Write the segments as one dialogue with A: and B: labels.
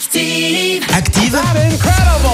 A: Active.
B: Active,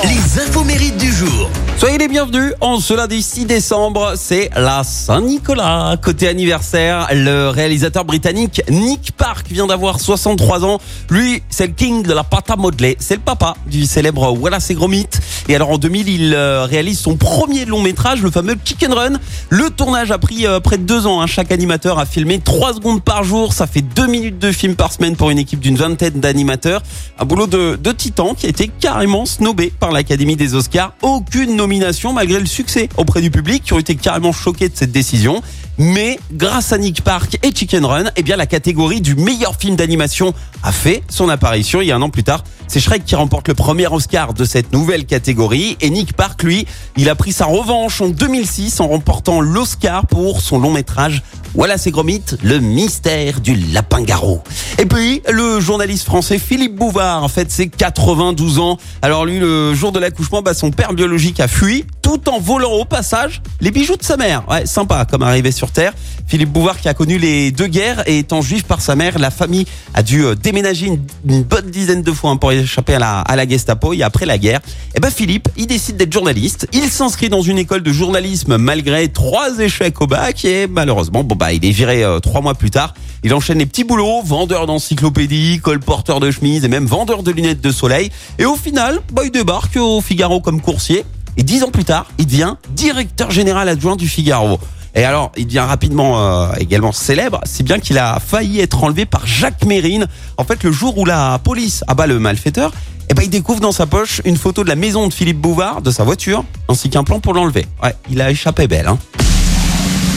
B: les infos mérites du jour.
C: Soyez les bienvenus. En ce lundi 6 décembre, c'est la Saint-Nicolas. Côté anniversaire, le réalisateur britannique Nick Park vient d'avoir 63 ans. Lui, c'est le king de la pâte à modeler. C'est le papa du célèbre Wallace et Gromit. Et alors en 2000, il euh, réalise son premier long métrage, le fameux Chicken Run. Le tournage a pris euh, près de deux ans. hein. Chaque animateur a filmé 3 secondes par jour. Ça fait 2 minutes de film par semaine pour une équipe d'une vingtaine d'animateurs. Un boulot de, de titan qui a été carrément snobé par l'Académie des Oscars. Aucune nomination malgré le succès auprès du public qui ont été carrément choqués de cette décision. Mais grâce à Nick Park et Chicken Run, eh bien la catégorie du meilleur film d'animation a fait son apparition il y a un an plus tard. C'est Shrek qui remporte le premier Oscar de cette nouvelle catégorie et Nick Park, lui, il a pris sa revanche en 2006 en remportant l'Oscar pour son long métrage Voilà c'est Gromit, le mystère du lapin-garou. Et puis, le journaliste français Philippe Bouvard, en fait, c'est 92 ans. Alors lui, le jour de l'accouchement, bah, son père biologique a fui, tout en volant au passage les bijoux de sa mère. Ouais, sympa comme arrivé sur Terre. Philippe Bouvard qui a connu les deux guerres et étant juif par sa mère, la famille a dû euh, déménager une, bonne dizaine de fois hein, pour échapper à la, Gestapo. Et après la guerre, et ben Philippe, il décide d'être journaliste. Il s'inscrit dans une école de journalisme malgré trois échecs au bac et malheureusement, bon bah il est viré euh, trois mois plus tard. Il enchaîne les petits boulots, vendeur d'encyclopédies, colporteur de chemises et même vendeur de lunettes de soleil. Et au final, bah, il débarque au Figaro comme coursier. Et dix ans plus tard, il devient directeur général adjoint du Figaro. Et alors, il devient rapidement euh, également célèbre, si bien qu'il a failli être enlevé par Jacques Mérine. En fait, le jour où la police abat le malfaiteur, eh ben, il découvre dans sa poche une photo de la maison de Philippe Bouvard, de sa voiture, ainsi qu'un plan pour l'enlever. Ouais, il a échappé belle, hein.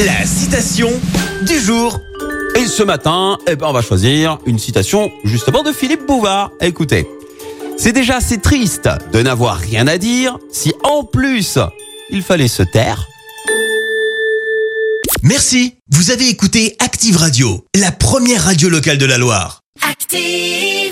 B: La citation du jour.
C: Et ce matin, eh ben, on va choisir une citation justement de Philippe Bouvard. Écoutez. C'est déjà assez triste de n'avoir rien à dire si en plus il fallait se taire.
B: Merci, vous avez écouté Active Radio, la première radio locale de la Loire.
A: Active.